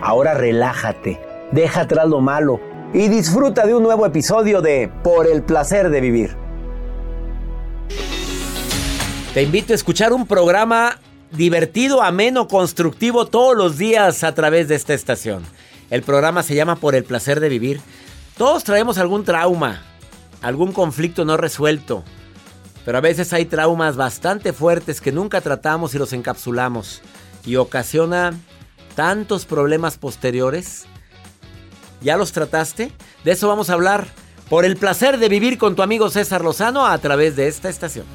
Ahora relájate, deja atrás lo malo y disfruta de un nuevo episodio de Por el placer de vivir. Te invito a escuchar un programa divertido, ameno, constructivo todos los días a través de esta estación. El programa se llama Por el placer de vivir. Todos traemos algún trauma, algún conflicto no resuelto, pero a veces hay traumas bastante fuertes que nunca tratamos y los encapsulamos y ocasiona tantos problemas posteriores. ¿Ya los trataste? De eso vamos a hablar por el placer de vivir con tu amigo César Lozano a través de esta estación.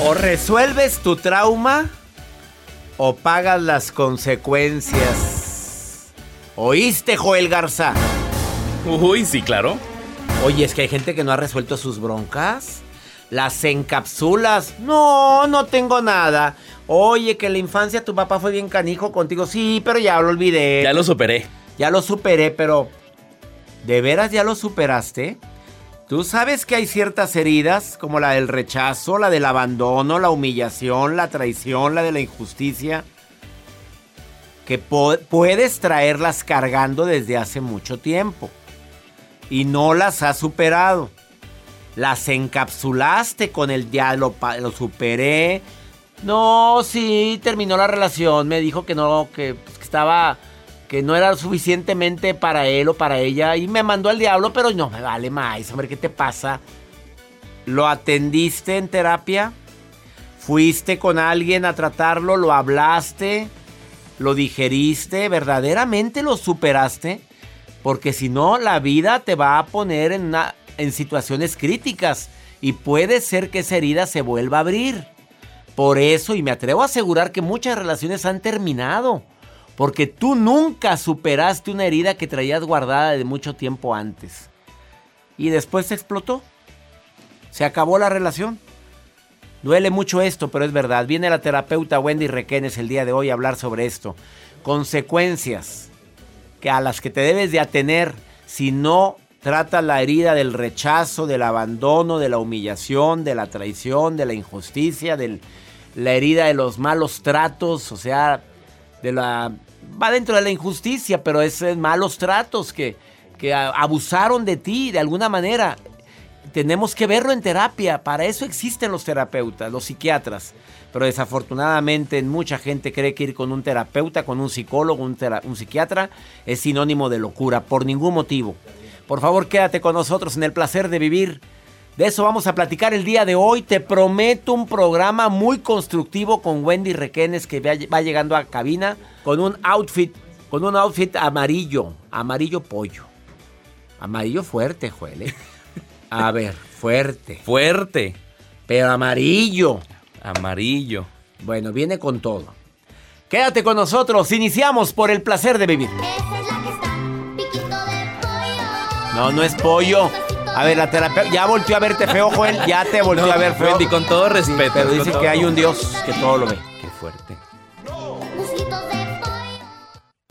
O resuelves tu trauma o pagas las consecuencias. ¿Oíste, Joel Garza? Uy, sí, claro. Oye, es que hay gente que no ha resuelto sus broncas. Las encapsulas. No, no tengo nada. Oye, que en la infancia tu papá fue bien canijo contigo. Sí, pero ya lo olvidé. Ya lo superé. Ya lo superé, pero... ¿De veras ya lo superaste? Tú sabes que hay ciertas heridas, como la del rechazo, la del abandono, la humillación, la traición, la de la injusticia, que puedes traerlas cargando desde hace mucho tiempo y no las has superado. Las encapsulaste con el diálogo, lo superé. No, sí, terminó la relación, me dijo que no, que, pues, que estaba que no era suficientemente para él o para ella y me mandó al diablo, pero no me vale más, hombre, ¿qué te pasa? ¿Lo atendiste en terapia? ¿Fuiste con alguien a tratarlo? ¿Lo hablaste? ¿Lo digeriste? ¿Verdaderamente lo superaste? Porque si no, la vida te va a poner en, en situaciones críticas y puede ser que esa herida se vuelva a abrir. Por eso, y me atrevo a asegurar que muchas relaciones han terminado porque tú nunca superaste una herida que traías guardada de mucho tiempo antes. Y después se explotó. Se acabó la relación. Duele mucho esto, pero es verdad. Viene la terapeuta Wendy Requenes el día de hoy a hablar sobre esto. Consecuencias que a las que te debes de atener si no tratas la herida del rechazo, del abandono, de la humillación, de la traición, de la injusticia, de la herida de los malos tratos, o sea, de la va dentro de la injusticia, pero es malos tratos que, que abusaron de ti de alguna manera. Tenemos que verlo en terapia, para eso existen los terapeutas, los psiquiatras. Pero desafortunadamente mucha gente cree que ir con un terapeuta, con un psicólogo, un, psiquiatra es sinónimo de locura, por ningún motivo. Por favor, quédate con nosotros en el placer de vivir. De eso vamos a platicar el día de hoy. Te prometo un programa muy constructivo con Wendy Requenes que va llegando a cabina con un outfit, con un outfit amarillo, amarillo pollo. Amarillo fuerte, Joel. ¿eh? A ver, fuerte. Fuerte. Pero amarillo. Amarillo. Bueno, viene con todo. Quédate con nosotros, iniciamos por el placer de vivir. Esa es la que está, piquito de pollo. No, no es pollo. A ver, la terapeuta ya volteó a verte feo, Joel, ya te volteó a ver feo. Wendy, con todo respeto. Pero dice que hay un Dios que todo lo ve. Qué fuerte.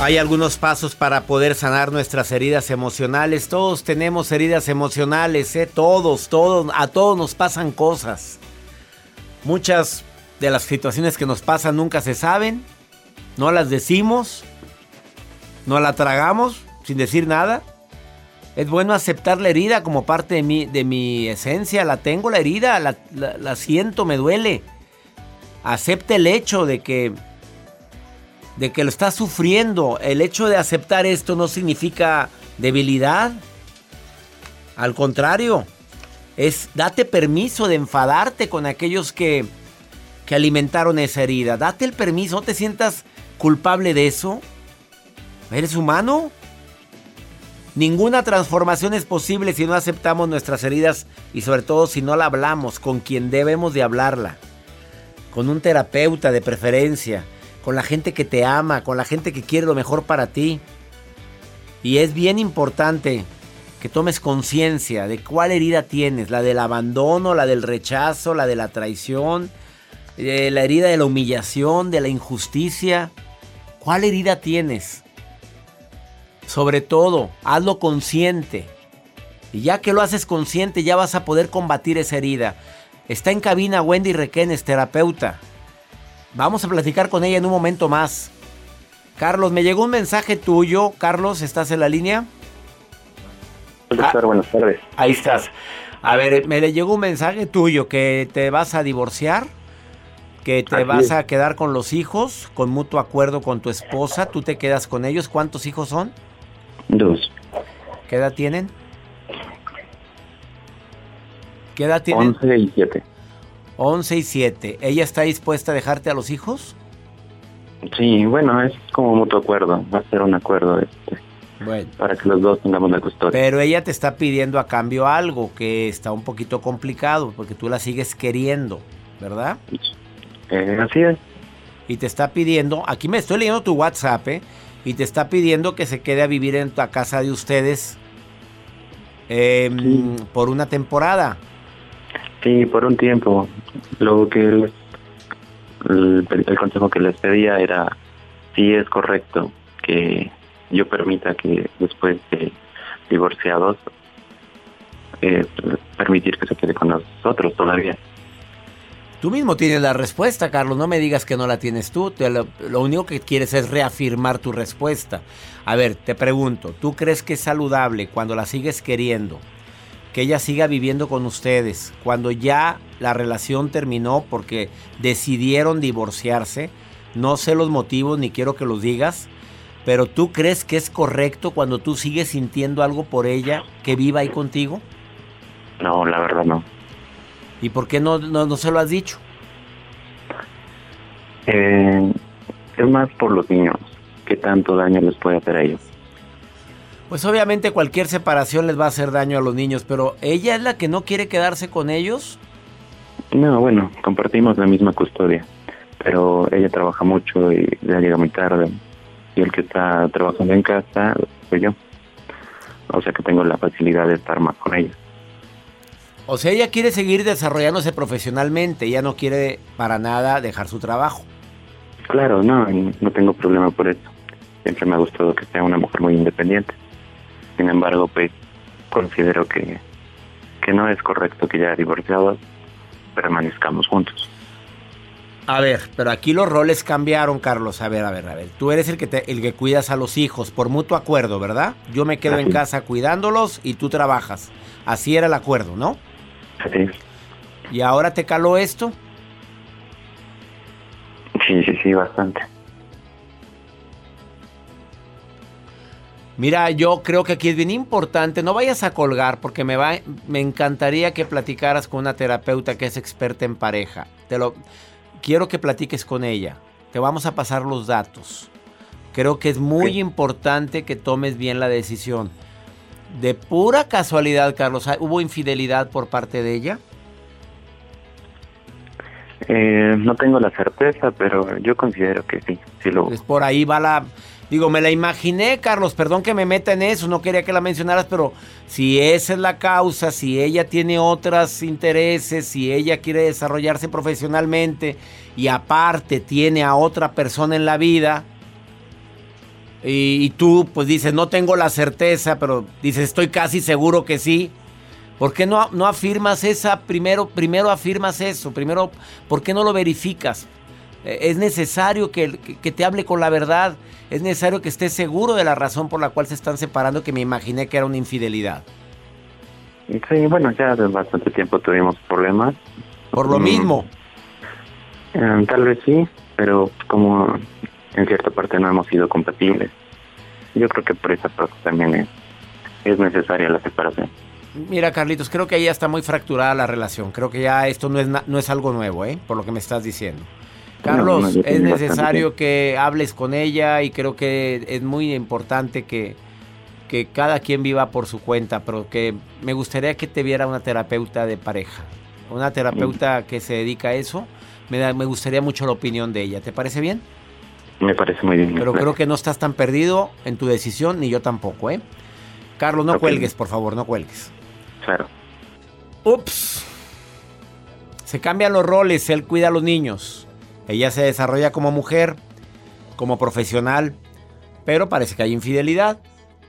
Hay algunos pasos para poder sanar nuestras heridas emocionales. Todos tenemos heridas emocionales, ¿eh? Todos, todos, a todos nos pasan cosas. Muchas de las situaciones que nos pasan nunca se saben, no las decimos, no la tragamos sin decir nada. Es bueno aceptar la herida como parte de mi, de mi esencia. La tengo la herida, la, la- siento, me duele. Acepte el hecho de que de que lo estás sufriendo. El hecho de aceptar esto no significa debilidad. Al contrario, es date permiso de enfadarte con aquellos que, que alimentaron esa herida. Date el permiso, no te sientas culpable de eso. ¿Eres humano? Ninguna transformación es posible si no aceptamos nuestras heridas y sobre todo si no la hablamos con quien debemos de hablarla. Con un terapeuta de preferencia, con la gente que te ama, con la gente que quiere lo mejor para ti. Y es bien importante que tomes conciencia de cuál herida tienes, la del abandono, la del rechazo, la de la traición, eh, la herida de la humillación, de la injusticia. ¿Cuál herida tienes? Sobre todo, hazlo consciente. Y ya que lo haces consciente, ya vas a poder combatir esa herida. Está en cabina Wendy Requenes, terapeuta. Vamos a platicar con ella en un momento más. Carlos, me llegó un mensaje tuyo. Carlos, ¿estás en la línea? Doctor, buenas tardes. Ahí estás. A ver, me le llegó un mensaje tuyo que te vas a divorciar, que te Así vas es. a quedar con los hijos, con mutuo acuerdo con tu esposa, tú te quedas con ellos. ¿Cuántos hijos son? Dos. ¿Qué edad tienen? ¿Qué edad tienen? Once y siete. 11 y 7. ¿Ella está dispuesta a dejarte a los hijos? Sí, bueno, es como mutuo acuerdo. Va a ser un acuerdo este, Bueno. para que los dos tengamos la custodia. Pero ella te está pidiendo a cambio algo que está un poquito complicado porque tú la sigues queriendo, ¿verdad? Eh, así es. Y te está pidiendo, aquí me estoy leyendo tu WhatsApp, ¿eh? Y te está pidiendo que se quede a vivir en la casa de ustedes em, por una temporada. Sí, por un tiempo. Lo que el, consejo que les pedía era si es correcto que yo permita que después de divorciados eh, permitir que se quede con nosotros todavía. Tú mismo tienes la respuesta, Carlos. No me digas que no la tienes tú. Lo, lo único que quieres es reafirmar tu respuesta. A ver, te pregunto, ¿tú crees que es saludable cuando la sigues queriendo? Que ella siga viviendo con ustedes, cuando ya la relación terminó porque decidieron divorciarse. No sé los motivos ni quiero que los digas, pero ¿tú crees que es correcto cuando tú sigues sintiendo algo por ella que viva ahí contigo? No, la verdad no. ¿Y por qué no, no, no se lo has dicho? Eh, es más por los niños. ¿Qué tanto daño les puede hacer a ellos? Pues obviamente cualquier separación les va a hacer daño a los niños, pero ¿ella es la que no quiere quedarse con ellos? No, bueno, compartimos la misma custodia, pero ella trabaja mucho y ya llega muy tarde. Y el que está trabajando en casa soy yo. O sea que tengo la facilidad de estar más con ella. O sea, ella quiere seguir desarrollándose profesionalmente, ella no quiere para nada dejar su trabajo. Claro, no, no tengo problema por eso. Siempre me ha gustado que sea una mujer muy independiente. Sin embargo, pues considero que, que no es correcto que ya divorciados permanezcamos juntos. A ver, pero aquí los roles cambiaron, Carlos. A ver, a ver, a ver. Tú eres el que te- el que cuidas a los hijos por mutuo acuerdo, ¿verdad? Yo me quedo en casa cuidándolos y tú trabajas. Así era el acuerdo, ¿no? Así es. ¿Y ahora te caló esto? Sí, sí, sí, bastante. Mira, yo creo que aquí es bien importante, no vayas a colgar porque me va me encantaría que platicaras con una terapeuta que es experta en pareja. Te lo quiero que platiques con ella. Te vamos a pasar los datos. Creo que es muy importante que tomes bien la decisión. De pura casualidad, Carlos, ¿hubo infidelidad por parte de ella? Eh, no tengo la certeza, pero yo considero que sí, sí lo Pues por ahí va la... Digo, me la imaginé, Carlos, perdón que me meta en eso, no quería que la mencionaras, pero si esa es la causa, si ella tiene otros intereses, si ella quiere desarrollarse profesionalmente y aparte tiene a otra persona en la vida, y, y tú pues dices, no tengo la certeza, pero dices, estoy casi seguro que sí. ¿Por qué no, no afirmas esa? Primero, primero afirmas eso. Primero, ¿por qué no lo verificas? Eh, Es necesario que, que- que te hable con la verdad. Es necesario que estés seguro de la razón por la cual se están separando, que me imaginé que era una infidelidad. Sí, bueno, ya de bastante tiempo tuvimos problemas. Por lo Mm, mismo. eh, tal vez sí, pero como en cierta parte no hemos sido compatibles. Yo creo que por esa parte también es, es necesaria la separación. Mira, Carlitos, creo que ahí ya está muy fracturada la relación. Creo que ya esto no es, no es algo nuevo, ¿eh? Por lo que me estás diciendo. Carlos, No, no, yo es bastante necesario que hables con ella y creo que es muy importante que, que cada quien viva por su cuenta, pero que me gustaría que te viera una terapeuta de pareja. Una terapeuta que se dedica a eso. Me, da- me gustaría mucho la opinión de ella. ¿Te parece bien? Me parece muy bien. Pero creo que no estás tan perdido en tu decisión, ni yo tampoco, ¿eh? Carlos, no cuelgues, por favor, no cuelgues. Claro. Ups. Se cambian los roles, él cuida a los niños. Ella se desarrolla como mujer, como profesional, pero parece que hay infidelidad.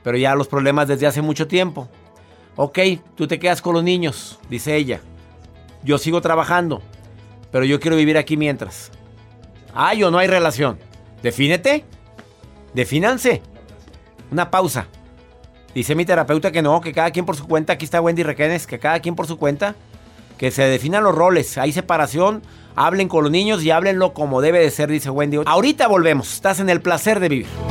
Pero ya los problemas desde hace mucho tiempo. Ok, tú te quedas con los niños, dice ella. Yo sigo trabajando, pero yo quiero vivir aquí mientras. Hay o no hay relación. Defínete. Defínanse. Una pausa. Dice mi terapeuta que no, que cada quien por su cuenta. Aquí está Wendy Requenes, que cada quien por su cuenta. Que se definan los roles. Hay separación. Hablen con los niños y háblenlo como debe de ser, dice Wendy. Ahorita volvemos. Estás en el placer de vivir.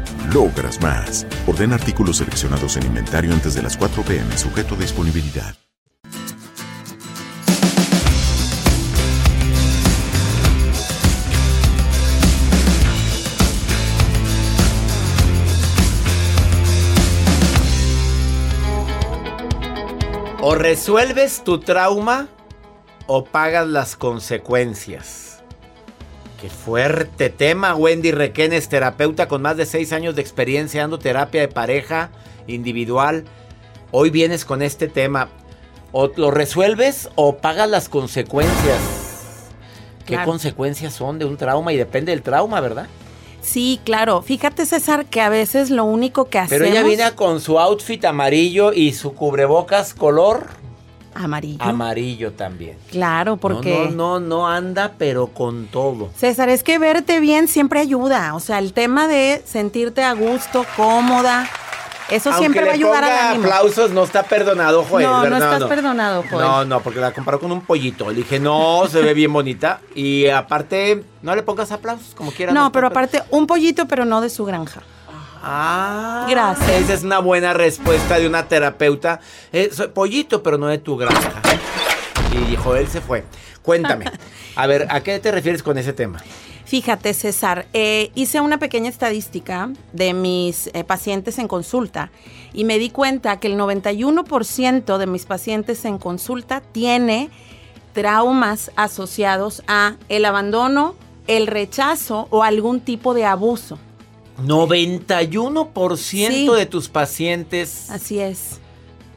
logras más. Orden artículos seleccionados en inventario antes de las 4 pm, sujeto a disponibilidad. O resuelves tu trauma o pagas las consecuencias. Qué fuerte tema. Wendy Requenes, terapeuta con más de seis años de experiencia dando terapia de pareja individual. Hoy vienes con este tema. O lo resuelves o pagas las consecuencias. ¿Qué Claro. consecuencias son de un trauma? Y depende del trauma, ¿verdad? Sí, claro. Fíjate, César, que a veces lo único que hacemos... Pero ella viene con su outfit amarillo y su cubrebocas color Amarillo. amarillo también. Claro, porque... No, no, no, no anda, pero con todo. César, es que verte bien siempre ayuda. O sea, el tema de sentirte a gusto, cómoda, eso Aunque siempre va a ayudar ponga al ánimo. aplausos, no está perdonado, Joel. no, no estás perdonado, Joel. No, no, porque la comparó con un pollito. Le dije, no, se ve bien bonita. Y aparte, no le pongas aplausos, como quieras. No, pero per- aparte, un pollito, pero no de su granja. Ah, Gracias. Esa es una buena respuesta de una terapeuta. Eh, soy pollito, pero no de tu granja. Y Joel se fue. Cuéntame. A ver, ¿a qué te refieres con ese tema? Fíjate, César, eh, hice una pequeña estadística de mis eh, pacientes en consulta y me di cuenta que el 91% de mis pacientes en consulta tiene traumas asociados a el abandono, el rechazo o algún tipo de abuso. 91% Sí. de tus pacientes Así es.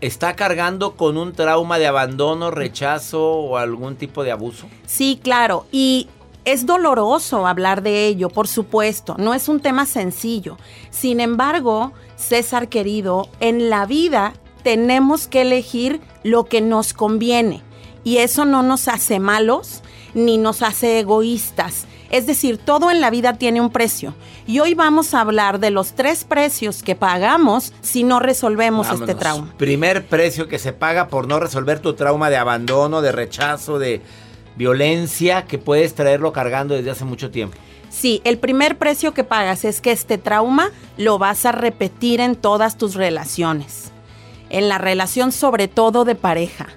está cargando con un trauma de abandono, rechazo o algún tipo de abuso. Sí, claro. Y es doloroso hablar de ello, por supuesto. No es un tema sencillo. Sin embargo, César querido, en la vida tenemos que elegir lo que nos conviene. Y eso no nos hace malos ni nos hace egoístas. Es decir, todo en la vida tiene un precio. Y hoy vamos a hablar de los tres precios que pagamos si no resolvemos este trauma. Primer precio que se paga por no resolver tu trauma de abandono, de rechazo, de violencia que puedes traerlo cargando desde hace mucho tiempo. Sí, el primer precio que pagas es que este trauma lo vas a repetir en todas tus relaciones. En la relación sobre todo de pareja.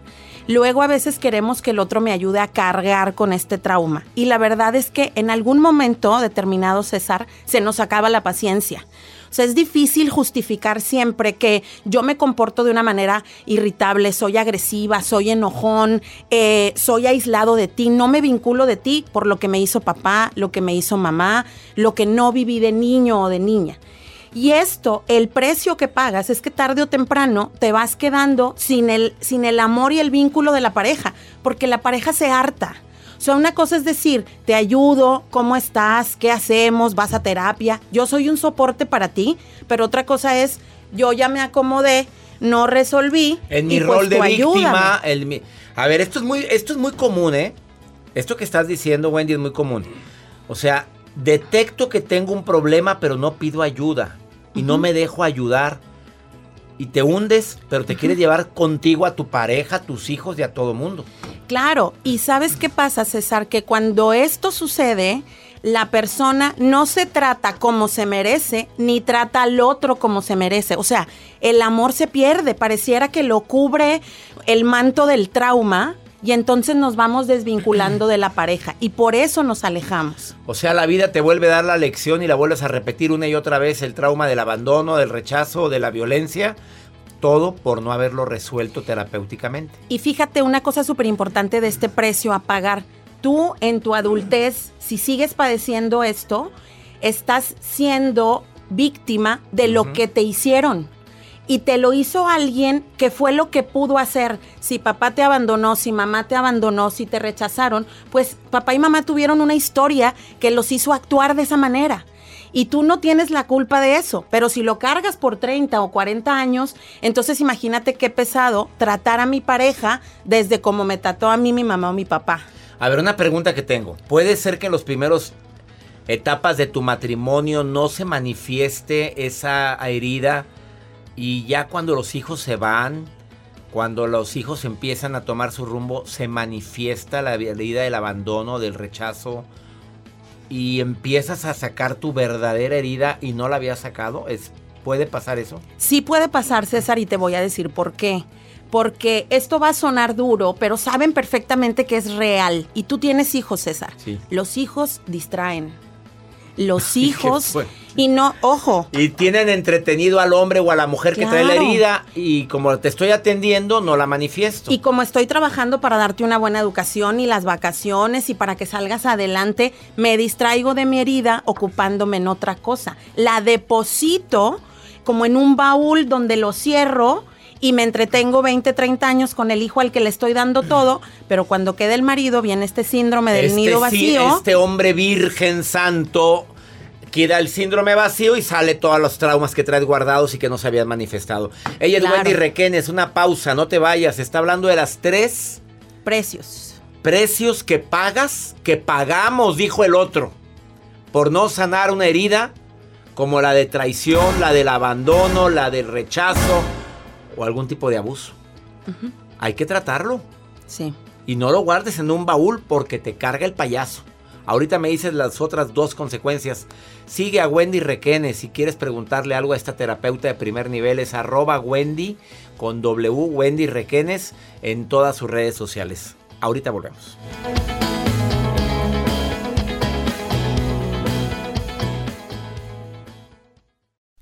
Luego a veces queremos que el otro me ayude a cargar con este trauma. Y la verdad es que en algún momento determinado, César, se nos acaba la paciencia. O sea, es difícil justificar siempre que yo me comporto de una manera irritable, soy agresiva, soy enojón, eh, soy aislado de ti, no me vinculo de ti por lo que me hizo papá, lo que me hizo mamá, lo que no viví de niño o de niña. Y esto, el precio que pagas es que tarde o temprano te vas quedando sin el, sin el amor y el vínculo de la pareja, porque la pareja se harta. O sea, una cosa es decir, te ayudo, ¿cómo estás? ¿Qué hacemos? ¿Vas a terapia? Yo soy un soporte para ti, pero otra cosa es, yo ya me acomodé, no resolví. En mi pues rol de víctima, el a ver, esto es muy esto es muy común, ¿eh? Esto que estás diciendo, Wendy, es muy común. O sea, detecto que tengo un problema, pero no pido ayuda y no me dejo ayudar. Y te hundes, pero te quieres llevar contigo a tu pareja, a tus hijos y a todo mundo. Claro, y ¿sabes qué pasa, César? Que cuando esto sucede, la persona no se trata como se merece, ni trata al otro como se merece. O sea, el amor se pierde, pareciera que lo cubre el manto del trauma y entonces nos vamos desvinculando de la pareja y por eso nos alejamos. O sea, la vida te vuelve a dar la lección y la vuelves a repetir una y otra vez el trauma del abandono, del rechazo, de la violencia, todo por no haberlo resuelto terapéuticamente. Y fíjate una cosa súper importante de este precio a pagar. Tú en tu adultez, si sigues padeciendo esto, estás siendo víctima de lo que te hicieron y te lo hizo alguien que fue lo que pudo hacer. Si papá te abandonó, si mamá te abandonó, si te rechazaron, pues papá y mamá tuvieron una historia que los hizo actuar de esa manera. Y tú no tienes la culpa de eso, pero si lo cargas por 30 o 40 años, entonces imagínate qué pesado tratar a mi pareja desde como me trató a mí mi mamá o mi papá. A ver, una pregunta que tengo. ¿Puede ser que en los primeros etapas de tu matrimonio no se manifieste esa herida y ya cuando los hijos se van, cuando los hijos empiezan a tomar su rumbo, se manifiesta la herida del abandono, del rechazo y empiezas a sacar tu verdadera herida y no la habías sacado? ¿Es, ¿Puede pasar eso? Sí puede pasar, César, y te voy a decir por qué. Porque esto va a sonar duro, pero saben perfectamente que es real. Y tú tienes hijos, César. Sí. Los hijos distraen. Los hijos... Y no, ojo. Y tienen entretenido al hombre o a la mujer que trae la herida y como te estoy atendiendo, no la manifiesto. Y como estoy trabajando para darte una buena educación y las vacaciones y para que salgas adelante, me distraigo de mi herida ocupándome en otra cosa. La deposito como en un baúl donde lo cierro y me entretengo 20, 30 años con el hijo al que le estoy dando todo, pero cuando queda el marido viene este síndrome del Este nido sí- vacío. este hombre virgen santo queda el síndrome vacío y sale todos los traumas que traes guardados y que no se habían manifestado. Ella es Claro. Wendy Requenes, una pausa, no te vayas. Está hablando de las tres Precios. precios que pagas, que pagamos, dijo el otro, por no sanar una herida como la de traición, la del abandono, la del rechazo o algún tipo de abuso. Hay que tratarlo. Sí. Y no lo guardes en un baúl porque te carga el payaso. Ahorita me dices las otras dos consecuencias. Sigue a Wendy Requene si quieres preguntarle algo a esta terapeuta de primer nivel. Es arroba Wendy con W Wendy Requenes en todas sus redes sociales. Ahorita volvemos.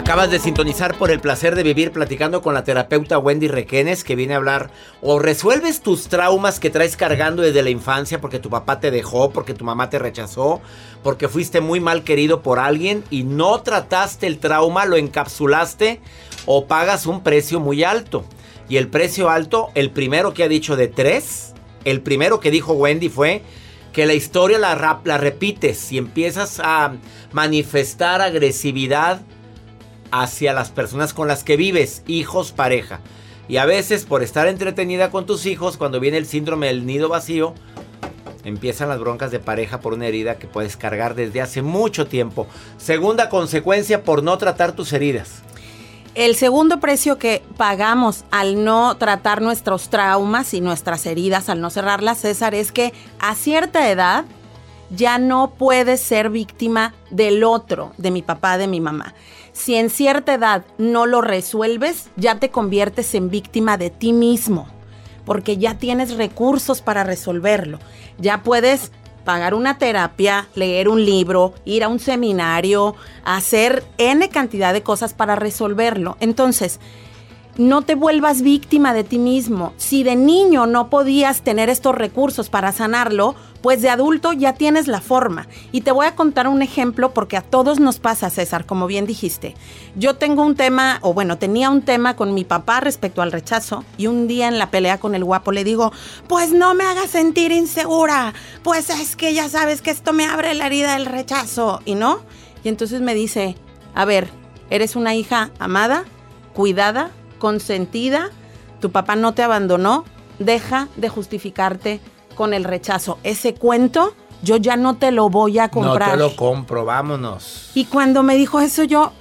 Acabas de sintonizar por el placer de vivir platicando con la terapeuta Wendy Requenes que viene a hablar o resuelves tus traumas que traes cargando desde la infancia porque tu papá te dejó, porque tu mamá te rechazó, porque fuiste muy mal querido por alguien y no trataste el trauma, lo encapsulaste o pagas un precio muy alto. Y el precio alto, el primero que ha dicho de tres, el primero que dijo Wendy fue que la historia la, la repites y empiezas a manifestar agresividad hacia las personas con las que vives, hijos, pareja. Y a veces por estar entretenida con tus hijos, cuando viene el síndrome del nido vacío, empiezan las broncas de pareja por una herida que puedes cargar desde hace mucho tiempo. Segunda consecuencia por no tratar tus heridas. El segundo precio que pagamos al no tratar nuestros traumas y nuestras heridas, al no cerrarlas, César, es que a cierta edad ya no puedes ser víctima del otro, de mi papá, de mi mamá. Si en cierta edad no lo resuelves, ya te conviertes en víctima de ti mismo, porque ya tienes recursos para resolverlo. Ya puedes pagar una terapia, leer un libro, ir a un seminario, hacer N cantidad de cosas para resolverlo. Entonces, no te vuelvas víctima de ti mismo. Si de niño no podías tener estos recursos para sanarlo, pues de adulto ya tienes la forma. Y te voy a contar un ejemplo porque a todos nos pasa, César, como bien dijiste. Yo tengo un tema, o bueno, tenía un tema con mi papá respecto al rechazo y un día en la pelea con el guapo le digo, pues no me hagas sentir insegura, pues es que ya sabes que esto me abre la herida del rechazo, ¿y no? Y entonces me dice, a ver, eres una hija amada, cuidada, consentida, tu papá no te abandonó, deja de justificarte con el rechazo. Ese cuento yo ya no te lo voy a comprar. No te lo compro, vámonos. Y cuando me dijo eso yo,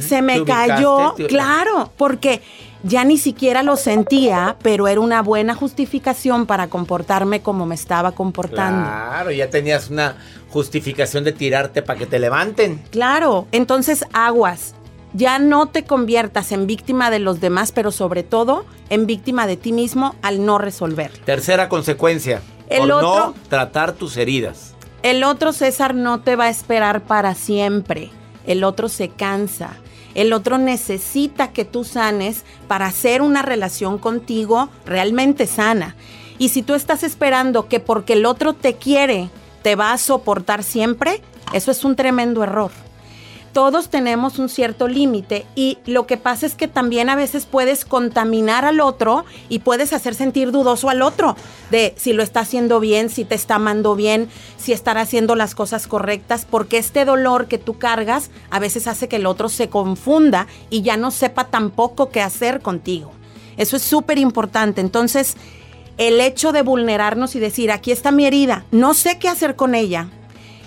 se me cayó, claro, porque ya ni siquiera lo sentía, pero era una buena justificación para comportarme como me estaba comportando. Claro, ya tenías una justificación de tirarte para que te levanten. Claro, entonces aguas. Ya no te conviertas en víctima de los demás, pero sobre todo en víctima de ti mismo al no resolver. Tercera consecuencia. El por otro- no tratar tus heridas. El otro César no te va a esperar para siempre. El otro se cansa. El otro necesita que tú sanes para hacer una relación contigo realmente sana. Y si tú estás esperando que porque el otro te quiere, te va a soportar siempre, eso es un tremendo error. Todos tenemos un cierto límite y lo que pasa es que también a veces puedes contaminar al otro y puedes hacer sentir dudoso al otro de si lo está haciendo bien, si te está amando bien, si estará haciendo las cosas correctas, porque este dolor que tú cargas a veces hace que el otro se confunda y ya no sepa tampoco qué hacer contigo. Eso es súper importante. Entonces, el hecho de vulnerarnos y decir, aquí está mi herida, no sé qué hacer con ella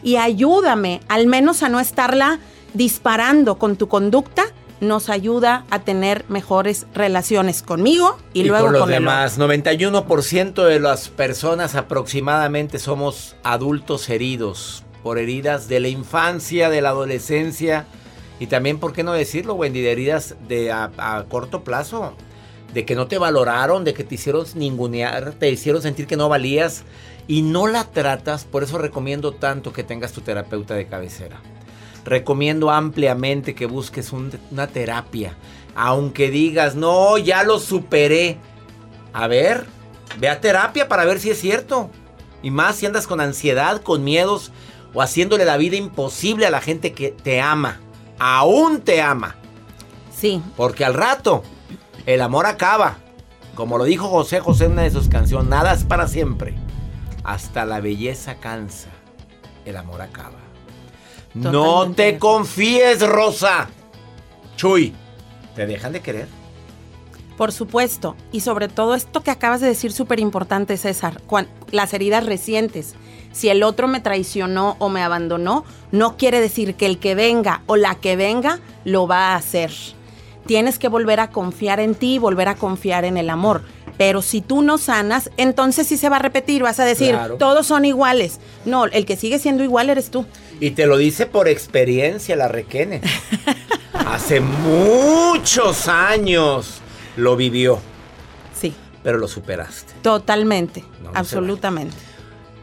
y ayúdame al menos a no estarla disparando con tu conducta, nos ayuda a tener mejores relaciones conmigo y, luego con los con el demás. 91% de las personas aproximadamente somos adultos heridos por heridas de la infancia, de la adolescencia y también, ¿por qué no decirlo, Wendy? De heridas de a, a corto plazo, de que no te valoraron, de que te hicieron ningunear, te hicieron sentir que no valías y no la tratas. Por eso recomiendo tanto que tengas tu terapeuta de cabecera. Recomiendo ampliamente que busques un- una terapia. Aunque digas, no, ya lo superé. A ver, ve a terapia para ver si es cierto. Y más si andas con ansiedad, con miedos o haciéndole la vida imposible a la gente que te ama. Aún te ama. Sí. Porque al rato el amor acaba. Como lo dijo José José en una de sus canciones, nada es para siempre. Hasta la belleza cansa. El amor acaba. No te confíes, Rosa. Chuy, ¿te dejan de querer? Por supuesto, y sobre todo esto que acabas de decir súper importante, César, las heridas recientes. Si el otro me traicionó o me abandonó, no quiere decir que el que venga o la que venga lo va a hacer. Tienes que volver a confiar en ti, volver a confiar en el amor. Pero si tú no sanas, entonces sí se va a repetir, vas a decir, Claro. todos son iguales. No, el que sigue siendo igual eres tú. Y te lo dice por experiencia la Requene. Hace muchos años lo vivió. Sí. Pero lo superaste. Totalmente, No, no se absolutamente.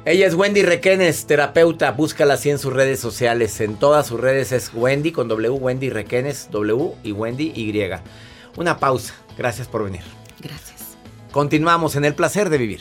Ella es Wendy Requenes, terapeuta. Búscala así en sus redes sociales. En todas sus redes es Wendy con W, Wendy Requenes, W y Wendy Y. Una pausa. Gracias por venir. Gracias. Continuamos en el placer de vivir.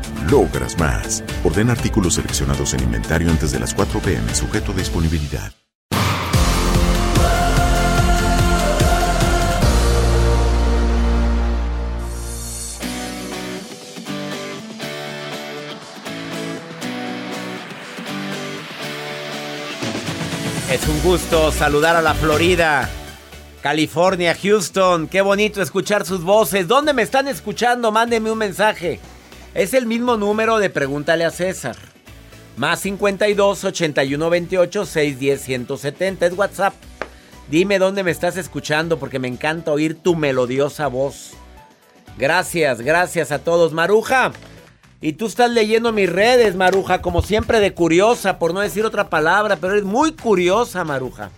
logras más. Orden artículos seleccionados en inventario antes de las 4 pm, sujeto a disponibilidad. Es un gusto saludar a la Florida, California, Houston. Qué bonito escuchar sus voces. ¿Dónde me están escuchando? Mándenme un mensaje. Es el mismo número de Pregúntale a César. Más 52 81 28 610 170. Es WhatsApp. Dime dónde me estás escuchando porque me encanta oír tu melodiosa voz. Gracias, gracias a todos. Maruja. Y tú estás leyendo mis redes, Maruja, como siempre de curiosa, por no decir otra palabra, pero eres muy curiosa, Maruja.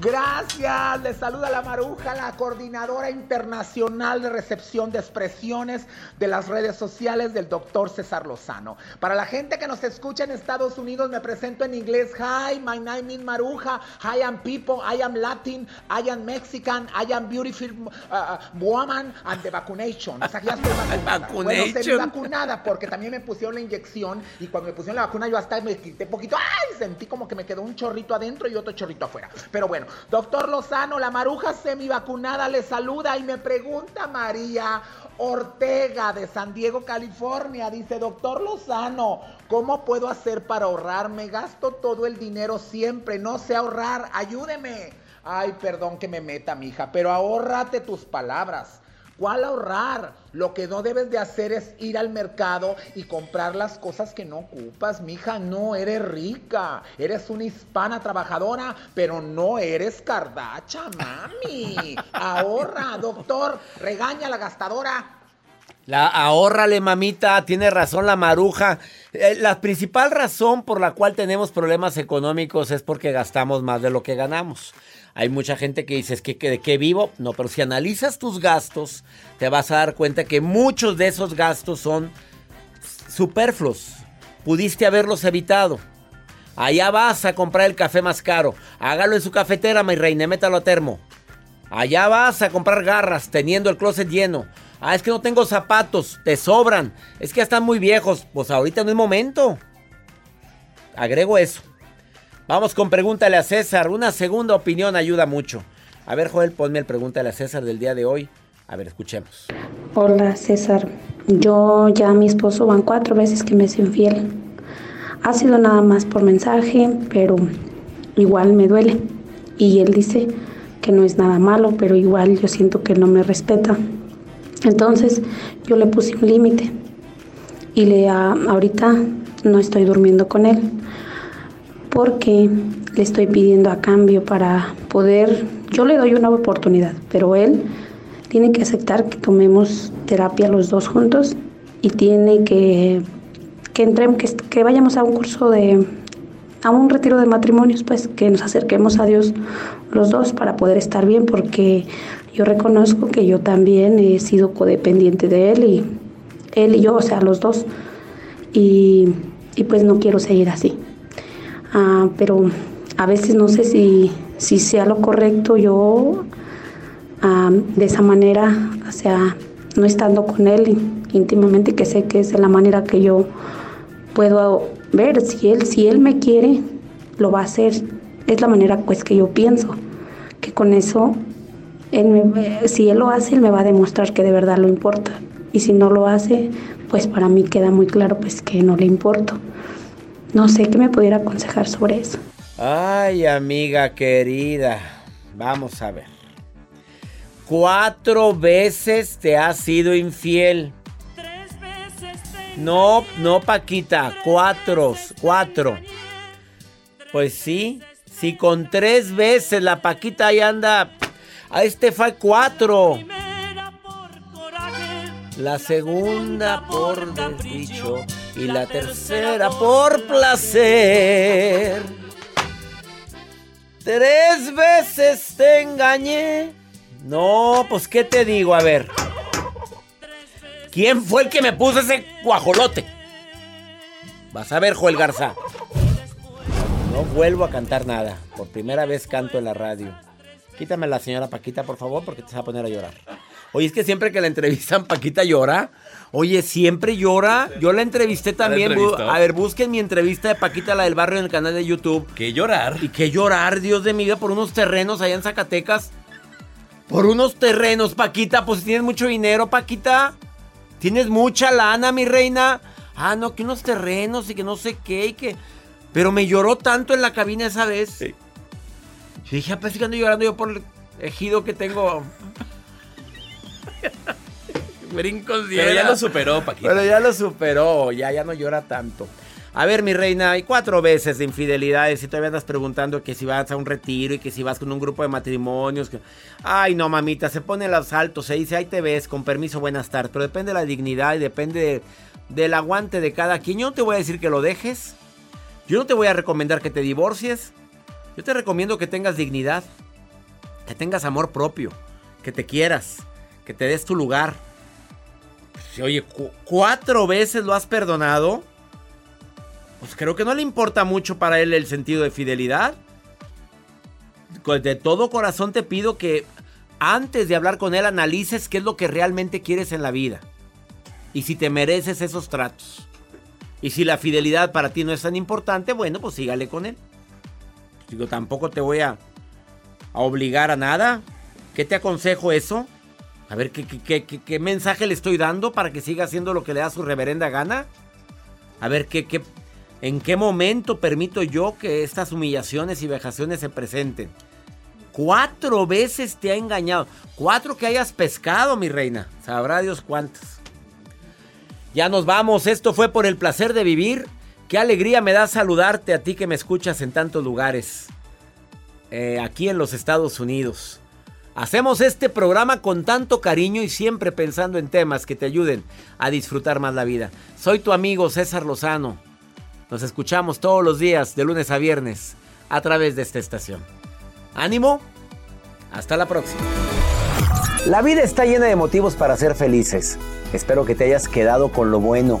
Gracias, les saluda la Maruja, la coordinadora internacional de recepción de expresiones de las redes sociales del doctor César Lozano. Para la gente que nos escucha en Estados Unidos, me presento en inglés. Hi, my name is Maruja. I am people, I am Latin, I am Mexican, I am beautiful uh, woman and the vacunation. O sea, ya estoy vacunada. Bueno, estoy vacunada porque también me pusieron la inyección y cuando me pusieron la vacuna yo hasta me quité poquito. ¡Ay! Sentí como que me quedó un chorrito adentro y otro chorrito afuera. Pero bueno, doctor Lozano, la maruja semivacunada le saluda y me pregunta María Ortega de San Diego, California. Dice, doctor Lozano, ¿cómo puedo hacer para ahorrar? Me gasto todo el dinero siempre, no sé ahorrar, ayúdeme. Ay, perdón que me meta, mija, pero ahórrate tus palabras. ¿Cuál ahorrar? Lo que no debes de hacer es ir al mercado y comprar las cosas que no ocupas, mija. No eres rica. Eres una hispana trabajadora, pero no eres cardacha, mami. Ahorra, doctor. Regaña a la gastadora. La ahórrale, mamita, tiene razón la maruja. Eh, la principal razón por la cual tenemos problemas económicos es porque gastamos más de lo que ganamos. Hay mucha gente que dice, ¿es que, que de qué vivo? No, pero si analizas tus gastos, te vas a dar cuenta que muchos de esos gastos son superfluos. Pudiste haberlos evitado. Allá vas a comprar el café más caro. Hágalo en su cafetera, mi reina, métalo a termo. Allá vas a comprar garras teniendo el closet lleno. Ah, es que no tengo zapatos, te sobran. Es que ya están muy viejos. Pues ahorita no es momento. Agrego eso. Vamos con pregúntale a César. Una segunda opinión ayuda mucho. A ver, Joel, ponme el pregúntale a César del día de hoy. A ver, escuchemos. Hola César, yo ya mi esposo van cuatro veces que me es infiel. Ha sido nada más por mensaje, pero igual me duele. Y él dice que no es nada malo, pero igual yo siento que no me respeta. Entonces yo le puse un límite y le ahorita no estoy durmiendo con él porque le estoy pidiendo a cambio para poder, yo le doy una oportunidad, pero él tiene que aceptar que tomemos terapia los dos juntos y tiene que que entremos, que, vayamos a un curso de a un retiro de matrimonios, pues que nos acerquemos a Dios los dos para poder estar bien, porque yo reconozco que yo también he sido codependiente de él y él y yo, o sea, los dos, y, y pues no quiero seguir así. Ah, pero a veces no sé si, si sea lo correcto yo ah, de esa manera, o sea, no estando con él íntimamente, que sé que es de la manera que yo puedo ver si él, si él me quiere, lo va a hacer. Es la manera pues que yo pienso, que con eso, si él lo hace, él me va a demostrar que de verdad lo importa. Y si no lo hace, pues para mí queda muy claro pues que no le importo. No sé qué me pudiera aconsejar sobre eso. Ay, amiga querida, vamos a ver. Cuatro veces te has sido infiel. No, no, Paquita, cuatro, cuatro. Pues sí, si con tres veces la Paquita ahí anda, a este fue cuatro. La segunda por desdicho y la tercera por placer. Tres veces te engañé. No, pues qué te digo, a ver. ¿Quién fue el que me puso ese guajolote? Vas a ver, Joel Garza. No vuelvo a cantar nada. Por primera vez canto en la radio. Quítame la señora Paquita, por favor, porque te va a poner a llorar. Oye, es que siempre que la entrevistan, Paquita llora. Oye, siempre llora. Yo la entrevisté también. a ver, busquen mi entrevista de Paquita, la del barrio, en el canal de YouTube. ¿Qué llorar? Y qué llorar, Dios de mi vida, por unos terrenos allá en Zacatecas. Por unos terrenos, Paquita. Pues si tienes mucho dinero, Paquita. Tienes mucha lana, mi reina. Ah, no, que unos terrenos y que no sé qué y que... Pero me lloró tanto en la cabina esa vez. Sí. Yo dije, pues que ando llorando yo por el ejido que tengo. Pero ya lo superó, Paquita. Pero ya lo superó, ya, ya no llora tanto. A ver, mi reina, hay cuatro veces de infidelidades y todavía andas preguntando que si vas a un retiro y que si vas con un grupo de matrimonios. Que... Ay, no, mamita, se pone los saltos, se dice, ahí te ves, con permiso, buenas tardes. Pero depende de la dignidad y depende del aguante de cada quien. Yo no te voy a decir que lo dejes. Yo no te voy a recomendar que te divorcies. Yo te recomiendo que tengas dignidad, que tengas amor propio, que te quieras, que te des tu lugar. Oye, cuatro veces lo has perdonado pues creo que no le importa mucho para él el sentido de fidelidad. De todo corazón te pido que antes de hablar con él analices qué es lo que realmente quieres en la vida. Y si te mereces esos tratos. Y si la fidelidad para ti no es tan importante, bueno, pues sígale con él. Digo, tampoco te voy a, a obligar a nada. ¿Qué te aconsejo eso? A ver, ¿qué, mensaje le estoy dando para que siga haciendo lo que le da su reverenda gana? A ver, ¿qué, qué, ¿En qué momento permito yo que estas humillaciones y vejaciones se presenten? Cuatro veces te ha engañado. Cuatro que hayas pescado, mi reina. Sabrá Dios cuántas. Ya nos vamos. Esto fue por el placer de vivir. Qué alegría me da saludarte a ti que me escuchas en tantos lugares. Eh, aquí en los Estados Unidos. Hacemos este programa con tanto cariño y siempre pensando en temas que te ayuden a disfrutar más la vida. Soy tu amigo César Lozano. Nos escuchamos todos los días, de lunes a viernes, a través de esta estación. ¡Ánimo! Hasta la próxima. La vida está llena de motivos para ser felices. Espero que te hayas quedado con lo bueno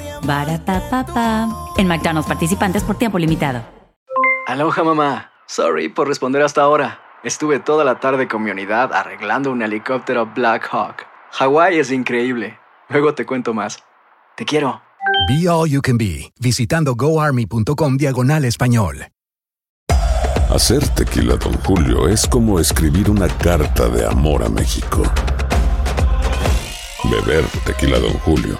Barata En McDonald's participantes por tiempo limitado. Aloha mamá. Sorry por responder hasta ahora. Estuve toda la tarde con mi unidad arreglando un helicóptero Black Hawk. Hawái es increíble. Luego te cuento más. Te quiero. Be All You Can Be, visitando goarmy.com diagonal español. Hacer tequila, Don Julio, es como escribir una carta de amor a México. Beber tequila, Don Julio,